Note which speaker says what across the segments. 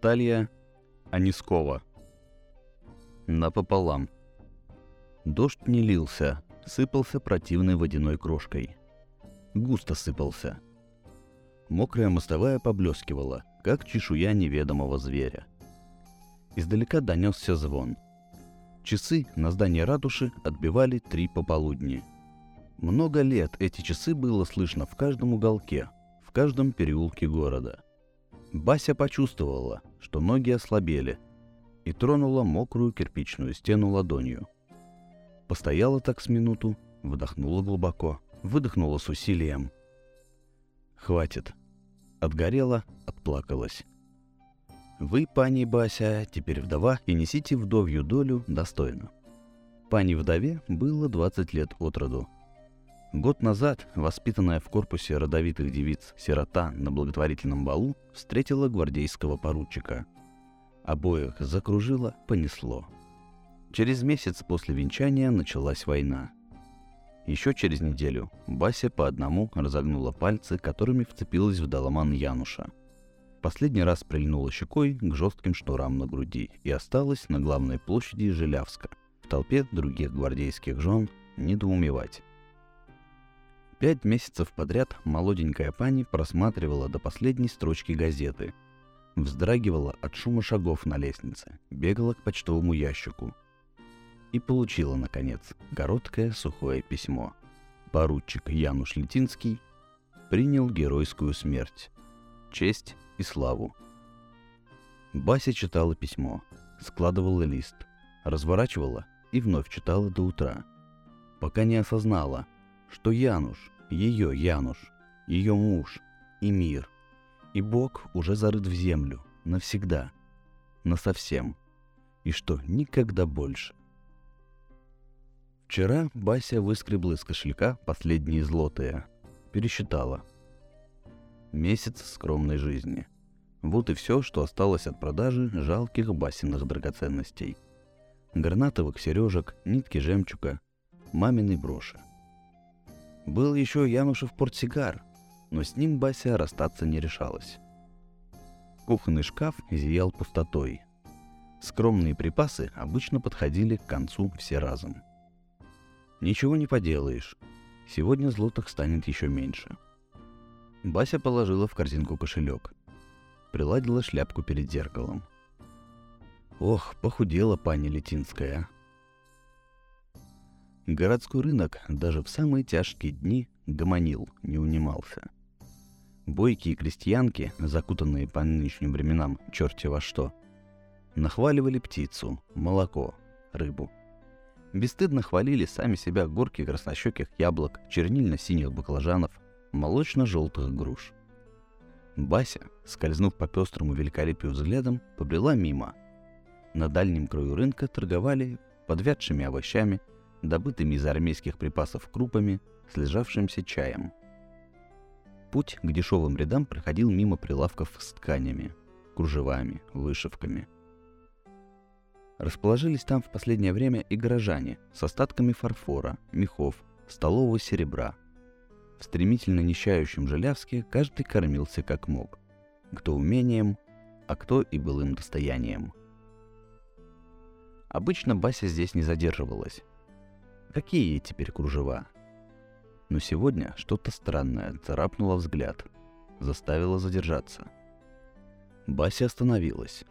Speaker 1: Наталья Анискова. Напополам. Дождь не лился, сыпался противной водяной крошкой. Густо сыпался. Мокрая мостовая поблескивала, как чешуя неведомого зверя. Издалека донесся звон. Часы на здании ратуши отбивали три пополудни. Много лет эти часы было слышно в каждом уголке, в каждом переулке города. Бася почувствовала, что ноги ослабели, и тронула мокрую кирпичную стену ладонью. Постояла так с минуту, вдохнула глубоко, выдохнула с усилием. Хватит. Отгорела, отплакалась. Вы, пани Бася, теперь вдова, и несите вдовью долю достойно. Пани вдове было 20 лет от роду. Год назад, воспитанная в корпусе родовитых девиц сирота на благотворительном балу, встретила гвардейского поручика. Обоих закружило, понесло. Через месяц после венчания началась война. Еще через неделю Бася по одному разогнула пальцы, которыми вцепилась в доломан Януша. Последний раз прильнула щекой к жестким шнурам на груди и осталась на главной площади Жилявска, в толпе других гвардейских жен недоумевать. Пять месяцев подряд молоденькая пани просматривала до последней строчки газеты. Вздрагивала от шума шагов на лестнице, бегала к почтовому ящику. И получила, наконец, короткое сухое письмо. Поручик Януш Летинский принял геройскую смерть, честь и славу. Бася читала письмо, складывала лист, разворачивала и вновь читала до утра, пока не осознала – что Януш, ее Януш, ее муж и мир, и Бог уже зарыт в землю навсегда, насовсем, и что никогда больше. Вчера Бася выскребла из кошелька последние злотые, пересчитала. Месяц скромной жизни. Вот и все, что осталось от продажи жалких Басиных драгоценностей. Гранатовых сережек, нитки жемчуга, маминой броши. Был еще Янушев портсигар, но с ним Бася расстаться не решалась. Кухонный шкаф зиял пустотой. Скромные припасы обычно подходили к концу все разом. Ничего не поделаешь. Сегодня злотых станет еще меньше. Бася положила в корзинку кошелек. Приладила шляпку перед зеркалом. Ох, похудела пани Летинская. Городской рынок даже в самые тяжкие дни гомонил, не унимался. Бойкие крестьянки, закутанные по нынешним временам черти во что, нахваливали птицу, молоко, рыбу. Бесстыдно хвалили сами себя горки краснощеких яблок, чернильно-синих баклажанов, молочно-желтых груш. Бася, скользнув по пестрому великолепию взглядом, побрела мимо. На дальнем краю рынка торговали подвядшими овощами – добытыми из армейских припасов крупами, слежавшимся чаем. Путь к дешевым рядам проходил мимо прилавков с тканями, кружевами, вышивками. Расположились там в последнее время и горожане с остатками фарфора, мехов, столового серебра. В стремительно нищающем Желявске каждый кормился как мог. Кто умением, а кто и былым достоянием. Обычно Бася здесь не задерживалась, Какие ей теперь кружева? Но сегодня что-то странное царапнуло взгляд, заставило задержаться. Бася остановилась,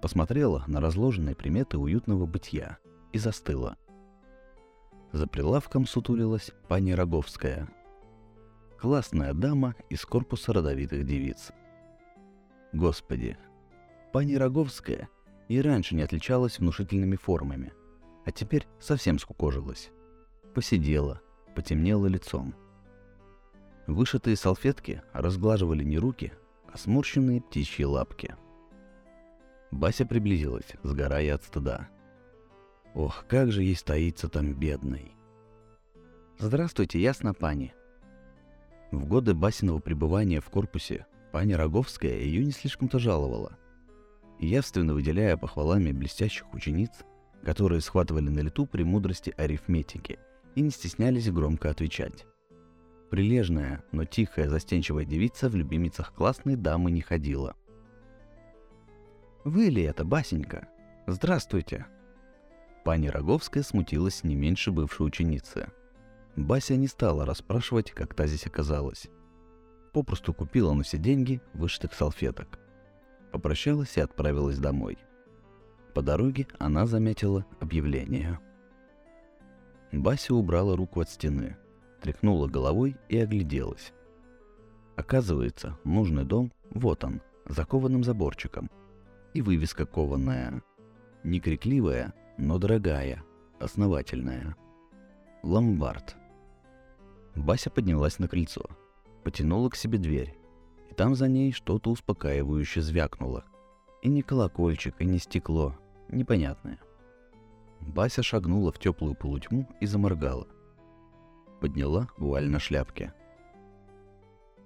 Speaker 1: посмотрела на разложенные приметы уютного бытия и застыла. За прилавком сутулилась пани Роговская. Классная дама из корпуса родовитых девиц. Господи, пани Роговская и раньше не отличалась внушительными формами – а теперь совсем скукожилась. Посидела, потемнела лицом. Вышитые салфетки разглаживали не руки, а сморщенные птичьи лапки. Бася приблизилась, сгорая от стыда. Ох, как же ей стоится там бедной. «Здравствуйте, ясно, пани». В годы Басиного пребывания в корпусе пани Роговская ее не слишком-то жаловала. Явственно выделяя похвалами блестящих учениц, которые схватывали на лету премудрости арифметики и не стеснялись громко отвечать. Прилежная, но тихая, застенчивая девица в любимицах классной дамы не ходила. Вы ли это, Басенька? Здравствуйте!» Пани Роговская смутилась не меньше бывшей ученицы. Бася не стала расспрашивать, как та здесь оказалась. Попросту купила на все деньги вышитых салфеток. Попрощалась и отправилась домой. По дороге она заметила объявление. Бася убрала руку от стены, тряхнула головой и огляделась. Оказывается, нужный дом, вот он, закованным заборчиком. И вывеска кованная. Не крикливая, но дорогая, основательная. Ломбард. Бася поднялась на крыльцо, потянула к себе дверь, и там за ней что-то успокаивающе звякнуло. И не колокольчик, и не стекло, непонятное. Бася шагнула в теплую полутьму и заморгала. Подняла вуаль на шляпке.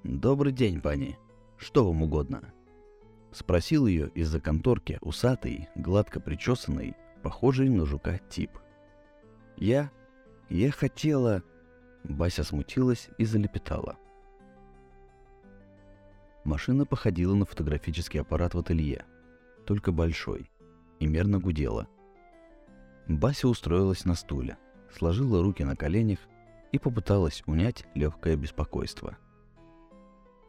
Speaker 1: «Добрый день, пани. Что вам угодно?» Спросил ее из-за конторки усатый, гладко причесанный, похожий на жука тип. «Я... я хотела...» Бася смутилась и залепетала. Машина походила на фотографический аппарат в ателье, только большой, и мерно гудела. Бася устроилась на стуле, сложила руки на коленях и попыталась унять легкое беспокойство.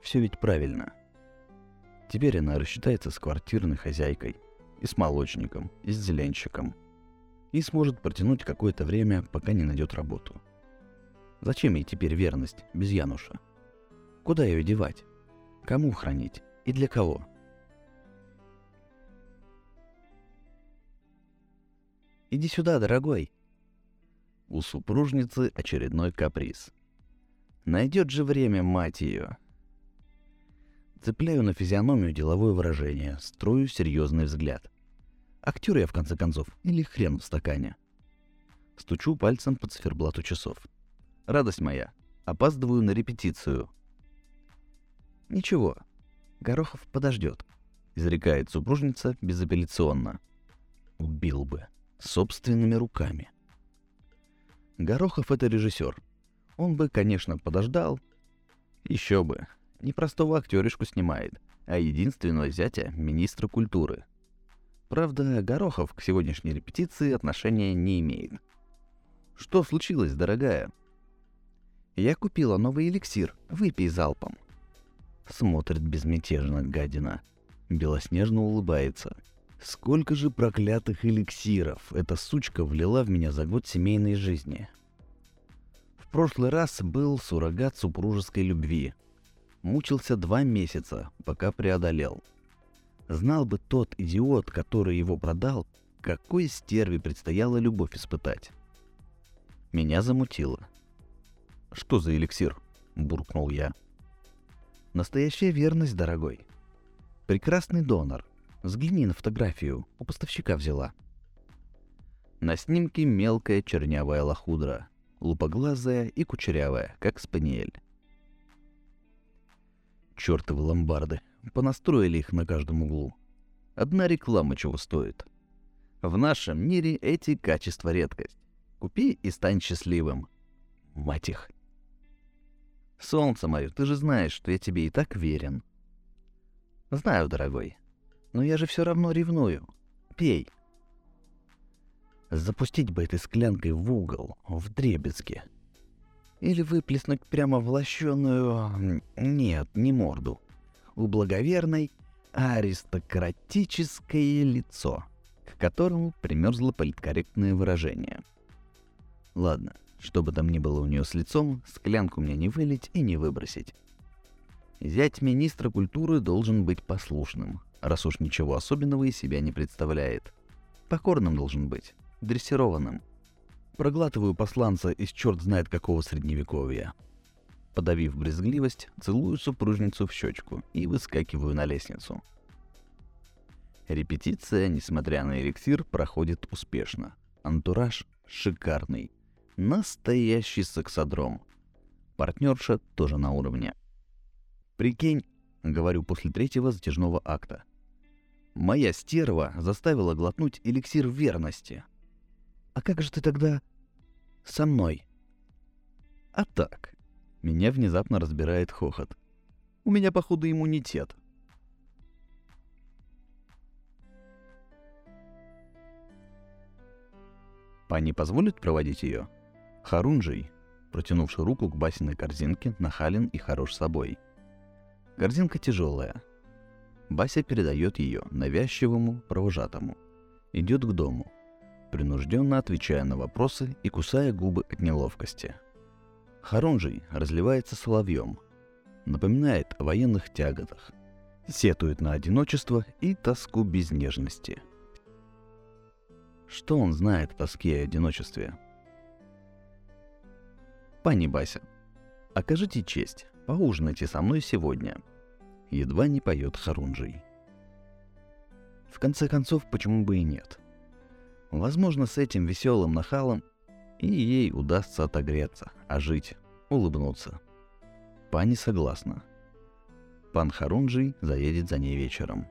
Speaker 1: Все ведь правильно. Теперь она рассчитается с квартирной хозяйкой, и с молочником, и с зеленщиком. И сможет протянуть какое-то время, пока не найдет работу. Зачем ей теперь верность без Януша? Куда ее девать? Кому хранить? И для кого? «Иди сюда, дорогой!» У супружницы очередной каприз. Найдет же время, мать ее. Цепляю на физиономию деловое выражение, строю серьезный взгляд. Актер я, в конце концов, или хрен в стакане. Стучу пальцем по циферблату часов. Радость моя, опаздываю на репетицию. Ничего, Горохов подождет, изрекает супружница безапелляционно. Убил бы. Собственными руками. Горохов это режиссер. Он бы, конечно, подождал. Еще бы. Не простого актеришку снимает, а единственного зятя министра культуры – Правда, Горохов к сегодняшней репетиции отношения не имеет. Что случилось, дорогая? Я купила новый эликсир, выпей залпом. Смотрит безмятежно гадина. Белоснежно улыбается. Сколько же проклятых эликсиров эта сучка влила в меня за год семейной жизни. В прошлый раз был суррогат супружеской любви. Мучился два месяца, пока преодолел – Знал бы тот идиот, который его продал, какой стерве предстояло любовь испытать. Меня замутило. «Что за эликсир?» – буркнул я. «Настоящая верность, дорогой. Прекрасный донор. Взгляни на фотографию, у поставщика взяла». На снимке мелкая чернявая лохудра, лупоглазая и кучерявая, как спаниель. Чёртовы ломбарды, Понастроили их на каждом углу. Одна реклама чего стоит. В нашем мире эти качества редкость. Купи и стань счастливым. Мать их. Солнце мое, ты же знаешь, что я тебе и так верен. Знаю, дорогой. Но я же все равно ревную. Пей. Запустить бы этой склянкой в угол, в дребезге. Или выплеснуть прямо в лощеную... Нет, не морду у благоверной аристократическое лицо, к которому примерзло политкорректное выражение. Ладно, что бы там ни было у нее с лицом, склянку мне не вылить и не выбросить. Зять министра культуры должен быть послушным, раз уж ничего особенного из себя не представляет. Покорным должен быть, дрессированным. Проглатываю посланца из черт знает какого средневековья – Подавив брезгливость, целую супружницу в щечку и выскакиваю на лестницу. Репетиция, несмотря на эликсир, проходит успешно. Антураж шикарный. Настоящий сексодром. Партнерша тоже на уровне. Прикинь, говорю после третьего затяжного акта. Моя стерва заставила глотнуть эликсир верности. «А как же ты тогда со мной?» «А так». Меня внезапно разбирает хохот. «У меня, походу, иммунитет». «Пани позволит проводить ее?» Харунжий, протянувший руку к басиной корзинке, нахален и хорош собой. Корзинка тяжелая — Бася передает ее навязчивому провожатому. Идет к дому, принужденно отвечая на вопросы и кусая губы от неловкости. Харунжий разливается соловьем, напоминает о военных тяготах, сетует на одиночество и тоску без нежности. Что он знает о тоске и одиночестве? Пани Бася, окажите честь, поужинайте со мной сегодня. Едва не поет Харунжий. В конце концов, почему бы и нет? Возможно, с этим веселым нахалом и ей удастся отогреться, ожить, улыбнуться. Пани согласна. Пан Харунжий заедет за ней вечером.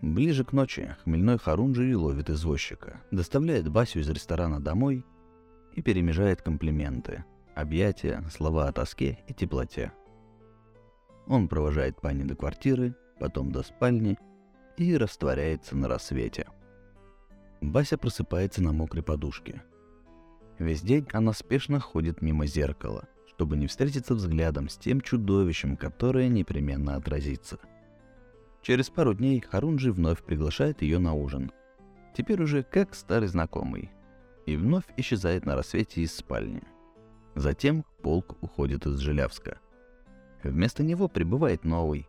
Speaker 1: Ближе к ночи хмельной Харунжий ловит извозчика, доставляет Басю из ресторана домой и перемежает комплименты, объятия, слова о тоске и теплоте. Он провожает пани до квартиры, потом до спальни и растворяется на рассвете. Бася просыпается на мокрой подушке. Весь день она спешно ходит мимо зеркала, чтобы не встретиться взглядом с тем чудовищем, которое непременно отразится. Через пару дней Харунжи вновь приглашает ее на ужин. Теперь уже как старый знакомый – и вновь исчезает на рассвете из спальни. Затем полк уходит из Жилявска. Вместо него прибывает новый,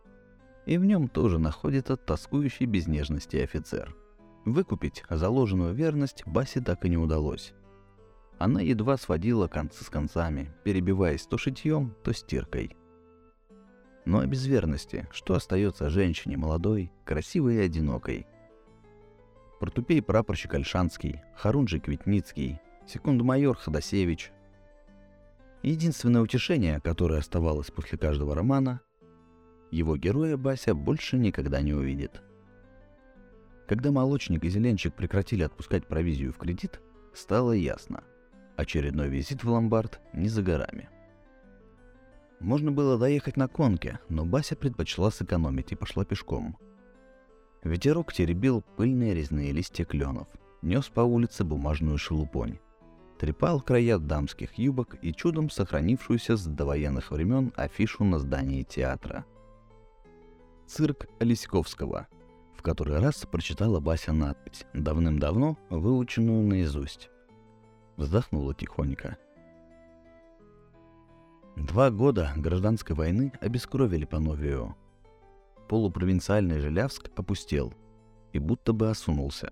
Speaker 1: и в нем тоже находится тоскующий без нежности офицер. Выкупить заложенную верность Басе так и не удалось. Она едва сводила концы с концами, перебиваясь то шитьем, то стиркой. Но без верности, что остается женщине молодой, красивой и одинокой – Портупей прапорщик Альшанский, Харунжий Квитницкий, секунд-майор Ходосевич. Единственное утешение, которое оставалось после каждого романа, его героя Бася больше никогда не увидит. Когда молочник и зеленчик прекратили отпускать провизию в кредит, стало ясно. Очередной визит в ломбард не за горами. Можно было доехать на конке, но Бася предпочла сэкономить и пошла пешком – Ветерок теребил пыльные резные листья кленов, нес по улице бумажную шелупонь. Трепал края дамских юбок и чудом сохранившуюся с довоенных времен афишу на здании театра. Цирк Олеськовского, в который раз прочитала Бася надпись, давным-давно выученную наизусть. Вздохнула тихонько. Два года гражданской войны обескровили Пановию – полупровинциальный Желявск опустел и будто бы осунулся.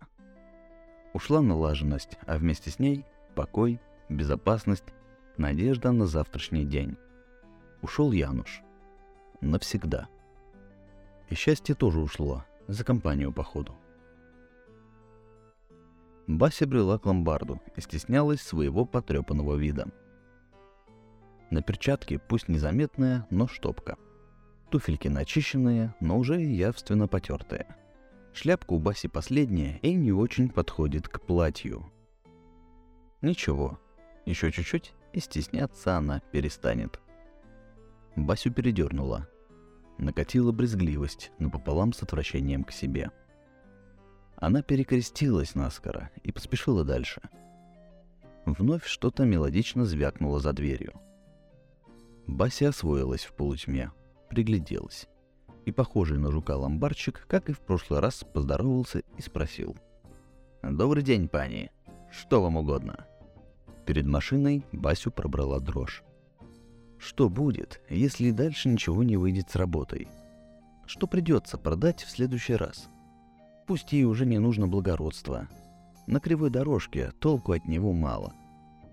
Speaker 1: Ушла налаженность, а вместе с ней покой, безопасность, надежда на завтрашний день. Ушел Януш. Навсегда. И счастье тоже ушло, за компанию походу. Бася брела к ломбарду и стеснялась своего потрепанного вида. На перчатке, пусть незаметная, но штопка – Туфельки начищенные, но уже явственно потертые. Шляпка у Баси последняя и не очень подходит к платью. Ничего, еще чуть-чуть, и стесняться она перестанет. Басю передернула. Накатила брезгливость, напополам с отвращением к себе. Она перекрестилась наскоро и поспешила дальше. Вновь что-то мелодично звякнуло за дверью. Бася освоилась в полутьме — пригляделась. И похожий на жука ломбарчик, как и в прошлый раз, поздоровался и спросил. «Добрый день, пани. Что вам угодно?» Перед машиной Басю пробрала дрожь. Что будет, если дальше ничего не выйдет с работой? Что придется продать в следующий раз? Пусть ей уже не нужно благородство. На кривой дорожке толку от него мало.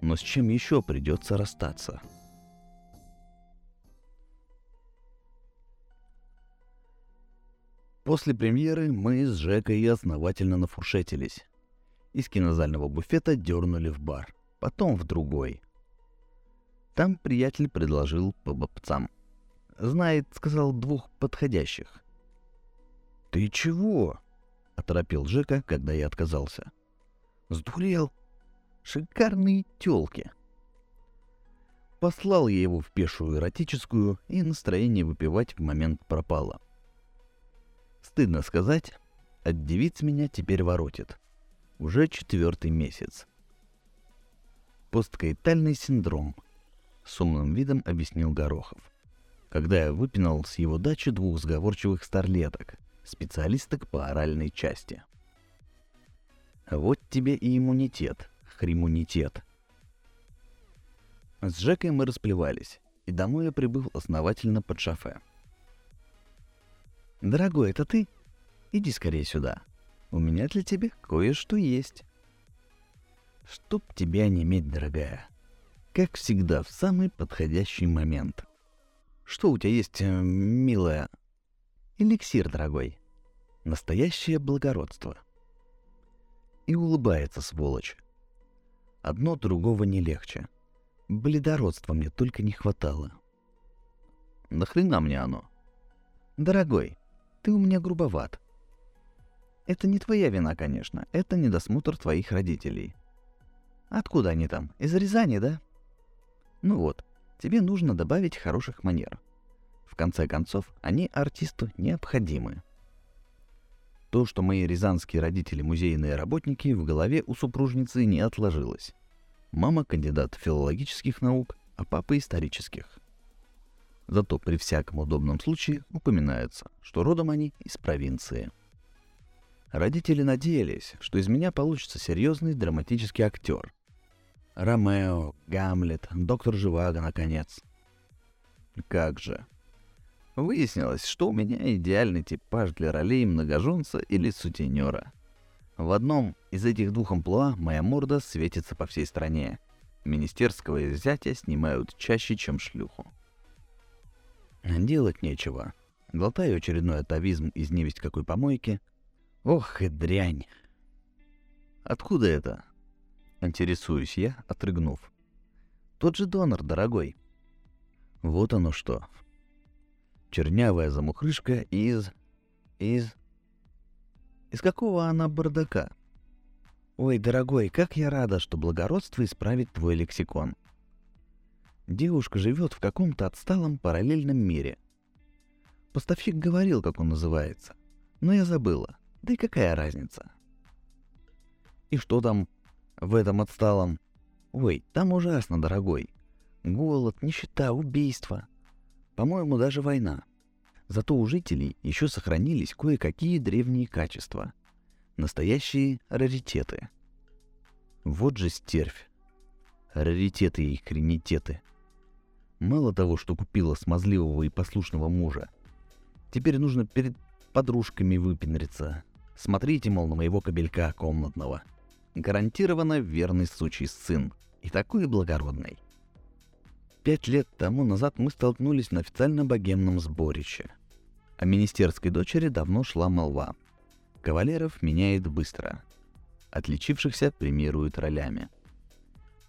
Speaker 1: Но с чем еще придется расстаться?» После премьеры мы с Жекой основательно нафуршетились. Из кинозального буфета дернули в бар, потом в другой. Там приятель предложил по бобцам. Знает, сказал, двух подходящих. «Ты чего?» — оторопил Жека, когда я отказался. «Сдурел? Шикарные тёлки!» Послал я его в пешую эротическую, и настроение выпивать в момент пропало — Стыдно сказать, от девиц меня теперь воротит. Уже четвертый месяц. Посткаитальный синдром, с умным видом объяснил Горохов. Когда я выпинал с его дачи двух сговорчивых старлеток, специалисток по оральной части. Вот тебе и иммунитет, хримунитет. С Жекой мы расплевались, и домой я прибыл основательно под шофе. «Дорогой, это ты? Иди скорее сюда. У меня для тебя кое-что есть». «Чтоб тебя не иметь, дорогая», как всегда, в самый подходящий момент. Что у тебя есть, э, милая? Эликсир, дорогой. Настоящее благородство. И улыбается сволочь. Одно другого не легче. Бледородства мне только не хватало. Нахрена мне оно? Дорогой, ты у меня грубоват. Это не твоя вина, конечно. Это недосмотр твоих родителей. Откуда они там? Из Рязани, да? Ну вот, тебе нужно добавить хороших манер. В конце концов, они артисту необходимы. То, что мои рязанские родители музейные работники, в голове у супружницы не отложилось. Мама кандидат филологических наук, а папа исторических. Зато при всяком удобном случае упоминается, что родом они из провинции. Родители надеялись, что из меня получится серьезный драматический актер, Ромео, Гамлет, доктор Живаго, наконец. Как же. Выяснилось, что у меня идеальный типаж для ролей многоженца или сутенера. В одном из этих двух амплуа моя морда светится по всей стране. Министерского изъятия снимают чаще, чем шлюху. Делать нечего. Глотаю очередной атовизм из невесть какой помойки. Ох и дрянь. Откуда это? Интересуюсь я, отрыгнув. Тот же донор, дорогой. Вот оно что. Чернявая замухрышка из... из... Из какого она бардака? Ой, дорогой, как я рада, что благородство исправит твой лексикон. Девушка живет в каком-то отсталом параллельном мире. Поставщик говорил, как он называется. Но я забыла. Да и какая разница? И что там в этом отсталом. Ой, там ужасно, дорогой. Голод, нищета, убийства. По-моему, даже война. Зато у жителей еще сохранились кое-какие древние качества. Настоящие раритеты. Вот же стервь. Раритеты и хренитеты. Мало того, что купила смазливого и послушного мужа, теперь нужно перед подружками выпендриться. Смотрите, мол, на моего кобелька комнатного — гарантированно верный сучий сын, и такой благородный. Пять лет тому назад мы столкнулись на официально богемном сборище. О министерской дочери давно шла молва. Кавалеров меняет быстро. Отличившихся премируют ролями.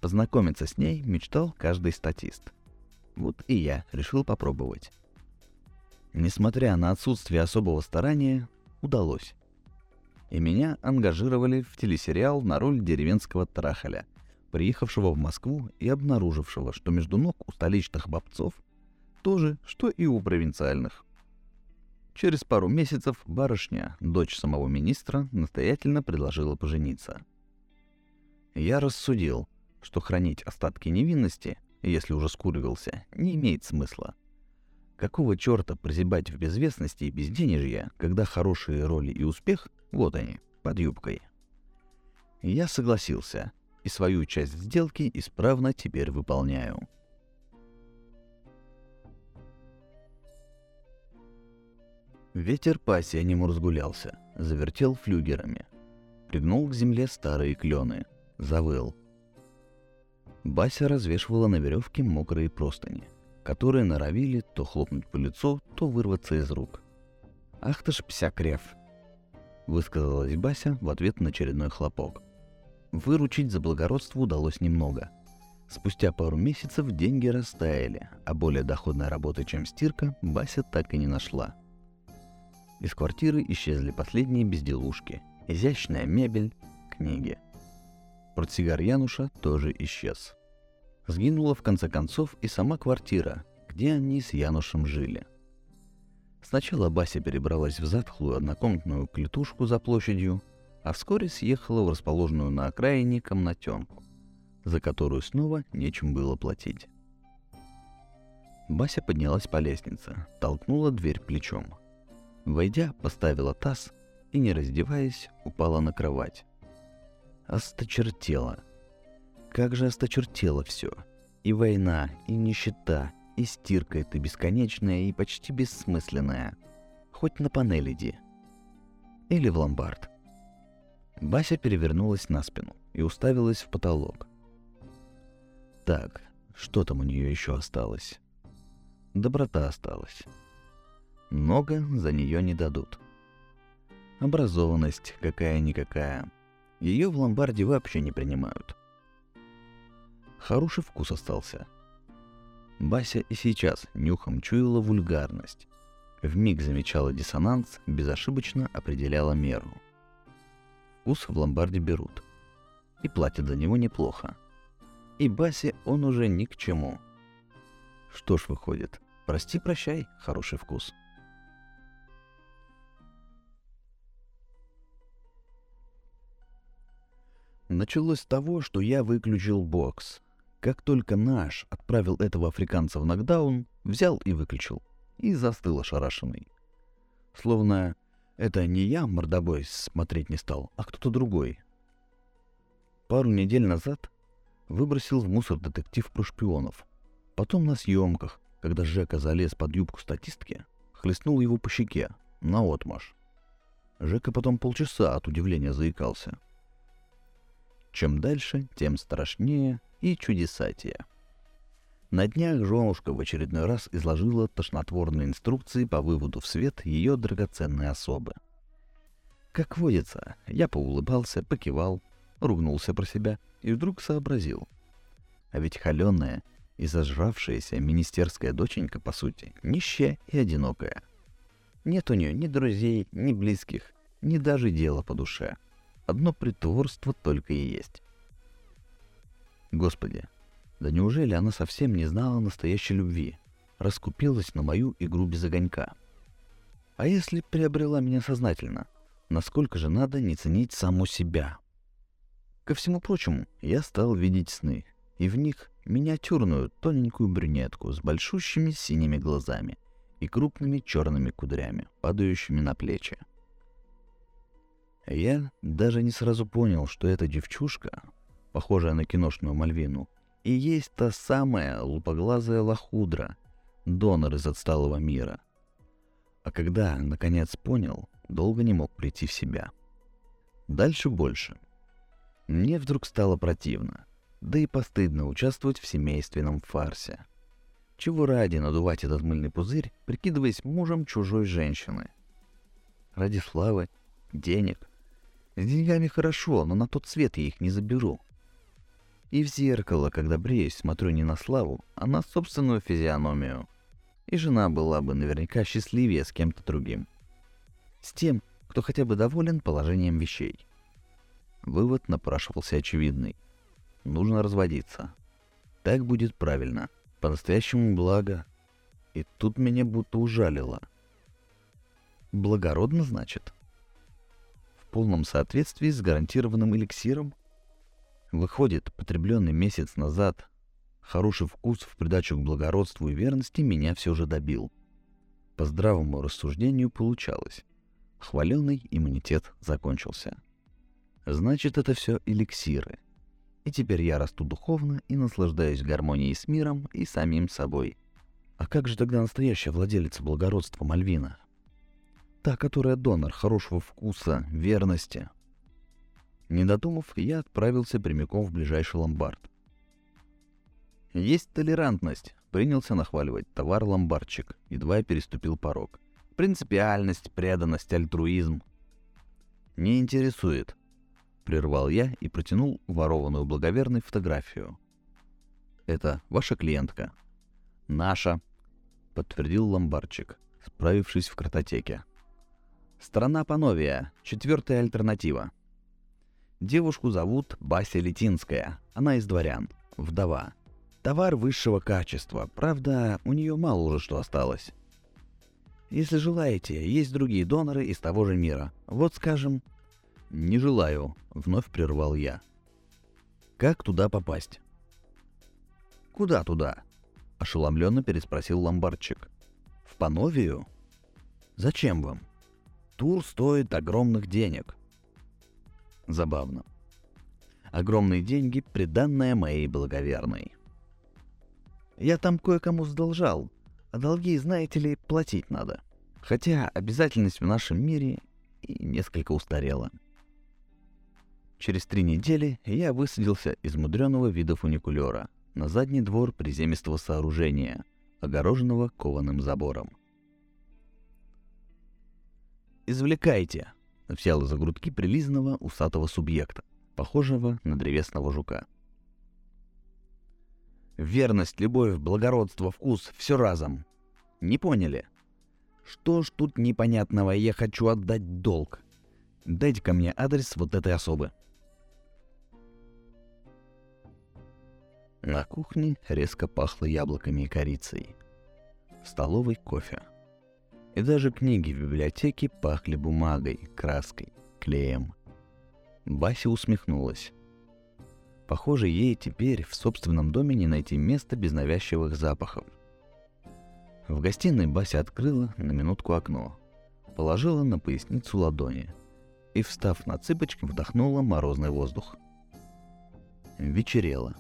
Speaker 1: Познакомиться с ней мечтал каждый статист. Вот и я решил попробовать. Несмотря на отсутствие особого старания, удалось и меня ангажировали в телесериал на роль деревенского трахаля, приехавшего в Москву и обнаружившего, что между ног у столичных бобцов то же, что и у провинциальных. Через пару месяцев барышня, дочь самого министра, настоятельно предложила пожениться. Я рассудил, что хранить остатки невинности, если уже скуривился, не имеет смысла. Какого черта прозябать в безвестности и безденежье, когда хорошие роли и успех вот они, под юбкой. Я согласился, и свою часть сделки исправно теперь выполняю. Ветер по-осеннему разгулялся, завертел флюгерами. Пригнул к земле старые клены. Завыл. Бася развешивала на веревке мокрые простыни, которые норовили то хлопнуть по лицу, то вырваться из рук. «Ах ты ж псякрев!» высказалась Бася в ответ на очередной хлопок. Выручить за благородство удалось немного. Спустя пару месяцев деньги растаяли, а более доходной работы, чем стирка, Бася так и не нашла. Из квартиры исчезли последние безделушки, изящная мебель, книги. Портсигар Януша тоже исчез. Сгинула в конце концов и сама квартира, где они с Янушем жили. Сначала Бася перебралась в затхлую однокомнатную клетушку за площадью, а вскоре съехала в расположенную на окраине комнатенку, за которую снова нечем было платить. Бася поднялась по лестнице, толкнула дверь плечом. Войдя, поставила таз и, не раздеваясь, упала на кровать. Осточертела. Как же осточертело все. И война, и нищета, и стирка эта бесконечная и почти бессмысленная. Хоть на панель иди. Или в ломбард. Бася перевернулась на спину и уставилась в потолок. Так, что там у нее еще осталось? Доброта осталась. Много за нее не дадут. Образованность какая-никакая. Ее в ломбарде вообще не принимают. Хороший вкус остался. Бася и сейчас нюхом чуяла вульгарность. В миг замечала диссонанс, безошибочно определяла меру. Вкус в ломбарде берут. И платят за него неплохо. И Басе он уже ни к чему. Что ж выходит, прости-прощай, хороший вкус. Началось с того, что я выключил бокс. Как только наш отправил этого африканца в нокдаун, взял и выключил. И застыл ошарашенный. Словно это не я мордобой смотреть не стал, а кто-то другой. Пару недель назад выбросил в мусор детектив про шпионов. Потом на съемках, когда Жека залез под юбку статистки, хлестнул его по щеке, на отмаш. Жека потом полчаса от удивления заикался — чем дальше, тем страшнее и чудесатее. На днях женушка в очередной раз изложила тошнотворные инструкции по выводу в свет ее драгоценной особы. Как водится, я поулыбался, покивал, ругнулся про себя и вдруг сообразил. А ведь холеная и зажравшаяся министерская доченька, по сути, нищая и одинокая. Нет у нее ни друзей, ни близких, ни даже дела по душе — Одно притворство только и есть. Господи, да неужели она совсем не знала настоящей любви, раскупилась на мою игру без огонька? А если приобрела меня сознательно, насколько же надо не ценить саму себя? Ко всему прочему, я стал видеть сны, и в них миниатюрную тоненькую брюнетку с большущими синими глазами и крупными черными кудрями, падающими на плечи. Я даже не сразу понял, что эта девчушка, похожая на киношную Мальвину, и есть та самая лупоглазая лохудра, донор из отсталого мира. А когда, наконец, понял, долго не мог прийти в себя. Дальше больше. Мне вдруг стало противно, да и постыдно участвовать в семейственном фарсе. Чего ради надувать этот мыльный пузырь, прикидываясь мужем чужой женщины? Ради славы, денег, с деньгами хорошо, но на тот свет я их не заберу. И в зеркало, когда бреюсь, смотрю не на славу, а на собственную физиономию. И жена была бы наверняка счастливее с кем-то другим. С тем, кто хотя бы доволен положением вещей. Вывод напрашивался очевидный. Нужно разводиться. Так будет правильно. По-настоящему благо. И тут меня будто ужалило. Благородно, значит? полном соответствии с гарантированным эликсиром? Выходит, потребленный месяц назад хороший вкус в придачу к благородству и верности меня все же добил. По здравому рассуждению получалось. Хваленный иммунитет закончился. Значит, это все эликсиры. И теперь я расту духовно и наслаждаюсь гармонией с миром и самим собой. А как же тогда настоящая владелица благородства Мальвина? Та, которая донор хорошего вкуса, верности. Не додумав, я отправился прямиком в ближайший ломбард. Есть толерантность, принялся нахваливать товар ломбардчик, едва я переступил порог. Принципиальность, преданность, альтруизм. Не интересует, прервал я и протянул ворованную благоверной фотографию. Это ваша клиентка. Наша, подтвердил ломбардчик, справившись в картотеке. Страна Пановия. Четвертая альтернатива. Девушку зовут Бася Летинская. Она из дворян. Вдова. Товар высшего качества. Правда, у нее мало уже что осталось. Если желаете, есть другие доноры из того же мира. Вот, скажем, «Не желаю», — вновь прервал я. «Как туда попасть?» «Куда туда?» — ошеломленно переспросил ломбардчик. «В Пановию?» «Зачем вам?» «Тур стоит огромных денег». Забавно. Огромные деньги — приданная моей благоверной. Я там кое-кому сдолжал, а долги, знаете ли, платить надо. Хотя обязательность в нашем мире и несколько устарела. Через три недели я высадился из мудреного вида фуникулера на задний двор приземистого сооружения, огороженного кованым забором. «Извлекайте!» — взял из-за грудки прилизанного усатого субъекта, похожего на древесного жука. Верность, любовь, благородство, вкус — все разом. Не поняли? Что ж тут непонятного, я хочу отдать долг. дайте ко мне адрес вот этой особы. На кухне резко пахло яблоками и корицей. В столовой кофе. И даже книги в библиотеке пахли бумагой, краской, клеем. Бася усмехнулась. Похоже, ей теперь в собственном доме не найти места без навязчивых запахов. В гостиной Бася открыла на минутку окно, положила на поясницу ладони и, встав на цыпочки, вдохнула морозный воздух. Вечерело.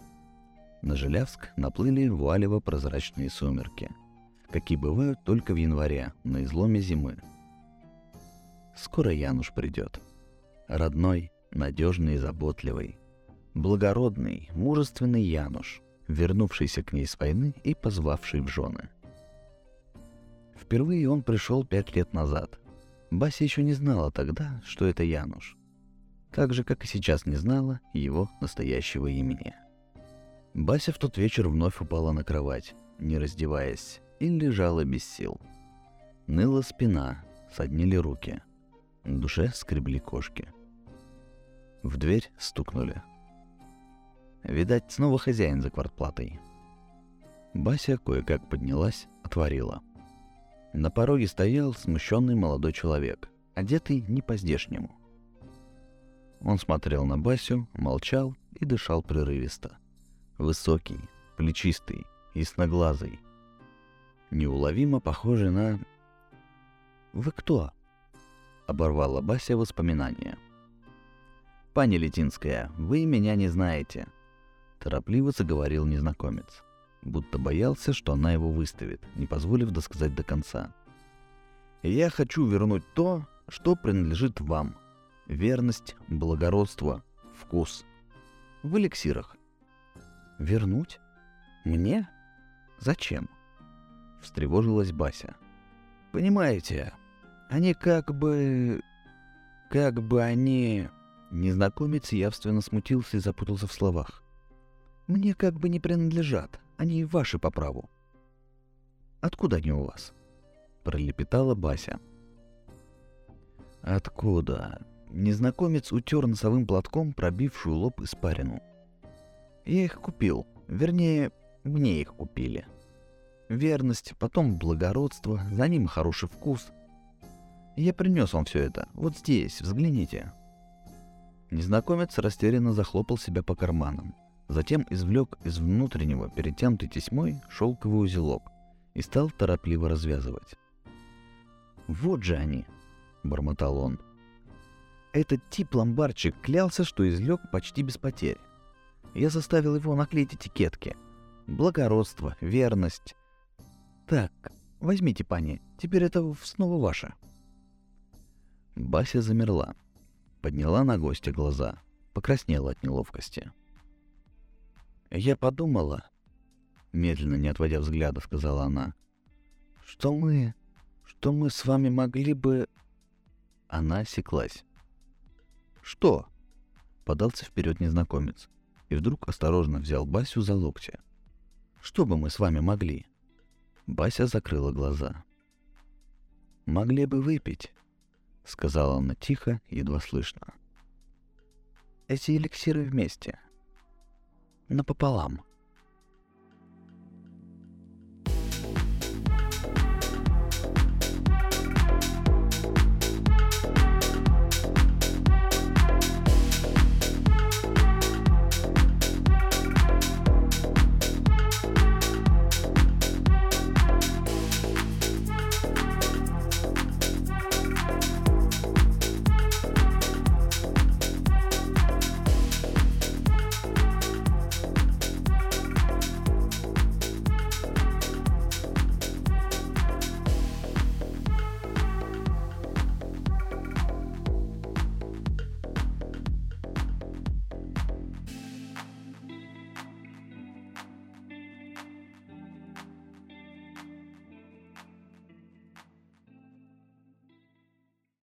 Speaker 1: На Желявск наплыли вуалево-прозрачные сумерки, какие бывают только в январе, на изломе зимы. Скоро Януш придет. Родной, надежный и заботливый. Благородный, мужественный Януш, вернувшийся к ней с войны и позвавший в жены. Впервые он пришел пять лет назад. Бася еще не знала тогда, что это Януш. Так же, как и сейчас не знала его настоящего имени. Бася в тот вечер вновь упала на кровать, не раздеваясь, и лежала без сил. Ныла спина, соднили руки. В душе скребли кошки. В дверь стукнули. Видать, снова хозяин за квартплатой. Бася кое-как поднялась, отворила. На пороге стоял смущенный молодой человек, одетый не по-здешнему. Он смотрел на Басю, молчал и дышал прерывисто. Высокий, плечистый, ясноглазый. Неуловимо похожий на... «Вы кто?» — оборвала Бася воспоминания. «Пани Летинская, вы меня не знаете», — торопливо заговорил незнакомец, будто боялся, что она его выставит, не позволив досказать до конца. «Я хочу вернуть то, что принадлежит вам. Верность, благородство, вкус. В эликсирах. «Вернуть? Мне? Зачем?» — встревожилась Бася. «Понимаете, они как бы... как бы они...» Незнакомец явственно смутился и запутался в словах. «Мне как бы не принадлежат, они ваши по праву». «Откуда они у вас?» — пролепетала Бася. «Откуда?» Незнакомец утер носовым платком пробившую лоб испарину. Я их купил. Вернее, мне их купили. Верность, потом благородство, за ним хороший вкус. Я принес вам все это. Вот здесь, взгляните. Незнакомец растерянно захлопал себя по карманам. Затем извлек из внутреннего, перетянутой тесьмой, шелковый узелок и стал торопливо развязывать. «Вот же они!» — бормотал он. Этот тип-ломбарчик клялся, что излег почти без потерь. Я заставил его наклеить этикетки. Благородство, верность. Так, возьмите, пани, теперь это снова ваше. Бася замерла. Подняла на гостя глаза. Покраснела от неловкости. Я подумала, медленно, не отводя взгляда, сказала она, что мы, что мы с вами могли бы... Она осеклась. «Что?» — подался вперед незнакомец и вдруг осторожно взял Басю за локти. «Что бы мы с вами могли?» Бася закрыла глаза. «Могли бы выпить», — сказала она тихо, едва слышно. «Эти эликсиры вместе. Напополам».